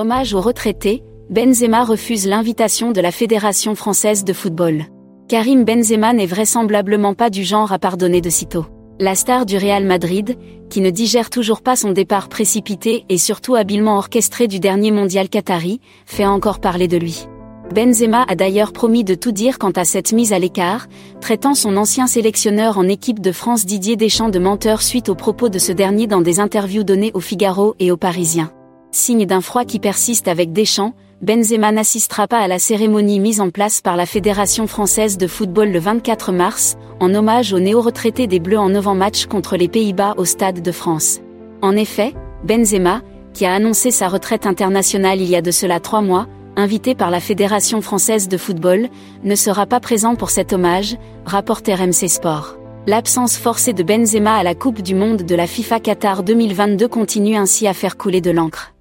Hommage aux retraités, Benzema refuse l'invitation de la Fédération française de football. Karim Benzema n'est vraisemblablement pas du genre à pardonner de sitôt. La star du Real Madrid, qui ne digère toujours pas son départ précipité et surtout habilement orchestré du dernier mondial qatari, fait encore parler de lui. Benzema a d'ailleurs promis de tout dire quant à cette mise à l'écart, traitant son ancien sélectionneur en équipe de France Didier Deschamps de menteur suite aux propos de ce dernier dans des interviews données au Figaro et aux Parisiens. Signe d'un froid qui persiste avec Deschamps, Benzema n'assistera pas à la cérémonie mise en place par la Fédération française de football le 24 mars, en hommage aux néo-retraités des Bleus en novembre match contre les Pays-Bas au Stade de France. En effet, Benzema, qui a annoncé sa retraite internationale il y a de cela trois mois, invité par la Fédération française de football, ne sera pas présent pour cet hommage, rapporte RMC Sport. L'absence forcée de Benzema à la Coupe du Monde de la FIFA Qatar 2022 continue ainsi à faire couler de l'encre.